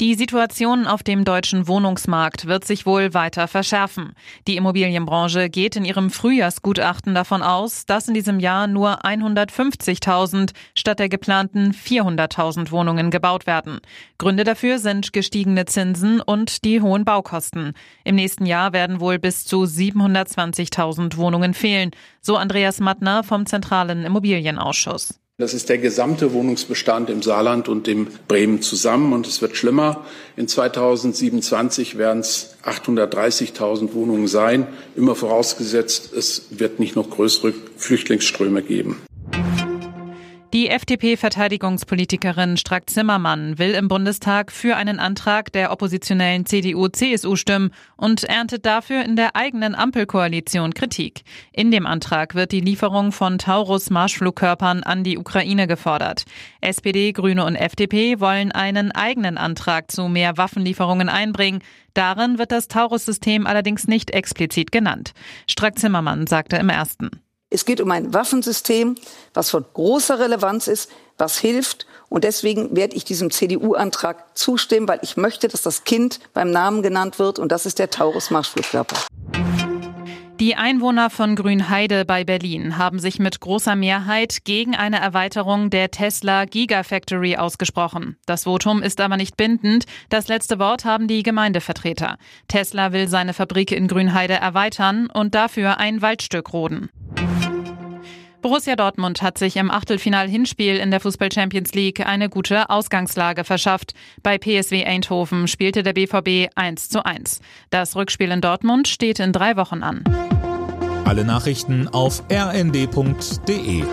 Die Situation auf dem deutschen Wohnungsmarkt wird sich wohl weiter verschärfen. Die Immobilienbranche geht in ihrem Frühjahrsgutachten davon aus, dass in diesem Jahr nur 150.000 statt der geplanten 400.000 Wohnungen gebaut werden. Gründe dafür sind gestiegene Zinsen und die hohen Baukosten. Im nächsten Jahr werden wohl bis zu 720.000 Wohnungen fehlen, so Andreas Mattner vom Zentralen Immobilienausschuss. Das ist der gesamte Wohnungsbestand im Saarland und im Bremen zusammen. Und es wird schlimmer. In 2027 werden es 830.000 Wohnungen sein. Immer vorausgesetzt, es wird nicht noch größere Flüchtlingsströme geben. Die FDP-Verteidigungspolitikerin Strack-Zimmermann will im Bundestag für einen Antrag der oppositionellen CDU-CSU stimmen und erntet dafür in der eigenen Ampelkoalition Kritik. In dem Antrag wird die Lieferung von Taurus-Marschflugkörpern an die Ukraine gefordert. SPD, Grüne und FDP wollen einen eigenen Antrag zu mehr Waffenlieferungen einbringen. Darin wird das Taurus-System allerdings nicht explizit genannt. Strack-Zimmermann sagte im ersten. Es geht um ein Waffensystem, was von großer Relevanz ist, was hilft. Und deswegen werde ich diesem CDU-Antrag zustimmen, weil ich möchte, dass das Kind beim Namen genannt wird. Und das ist der Taurus-Marschflugkörper. Die Einwohner von Grünheide bei Berlin haben sich mit großer Mehrheit gegen eine Erweiterung der Tesla Gigafactory ausgesprochen. Das Votum ist aber nicht bindend. Das letzte Wort haben die Gemeindevertreter. Tesla will seine Fabrik in Grünheide erweitern und dafür ein Waldstück roden. Borussia Dortmund hat sich im Achtelfinal-Hinspiel in der Fußball Champions League eine gute Ausgangslage verschafft. Bei PSW Eindhoven spielte der BVB 1 zu 1. Das Rückspiel in Dortmund steht in drei Wochen an. Alle Nachrichten auf rnd.de